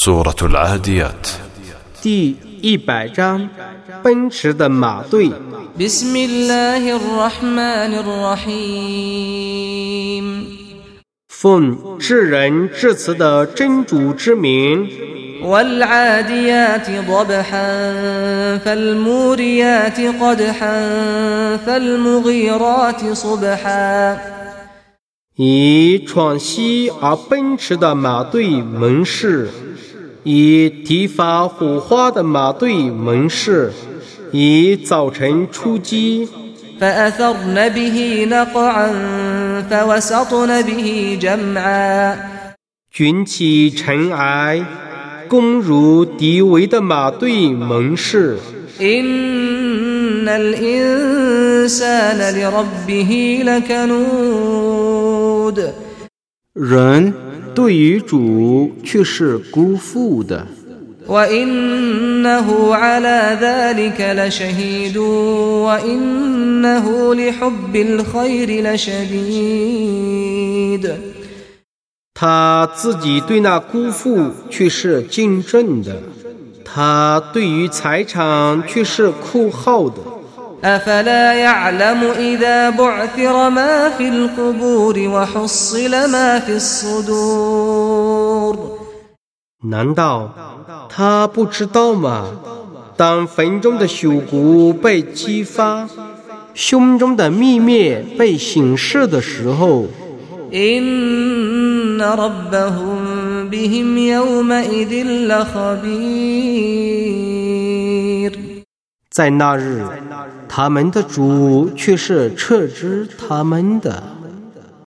سورة العاديات 第一百章，奔驰的马队。 بسم الله الرحمن الرحيم 奉至仁至慈的真主之名， والعاديات ضبحا فالموريات قدحا فالمغيرات صبحا 以闯西而奔驰的马队盟誓，以提发火花的马队盟誓，以早晨出击， فأثرن به نقعا فوسطن به جمعا 卷起尘埃，攻入敌围的马队盟誓。 إن الإنسان لربه لكنود 人对于主却是辜负的， وإنه على ذلك لشهيد وإنه لحب الخير لشديد 他自己对那辜负却是敬重的，他对于财产却是酷好的。 أفلا يعلم إذا بعثر ما في القبور وحصل ما في الصدور 难道他不知道吗？当坟中的朽骨被激发，胸中的秘密被显示的时候， إن ربهم بهم يومئذ لخبير 在那日，他们的主却是撤之他们的。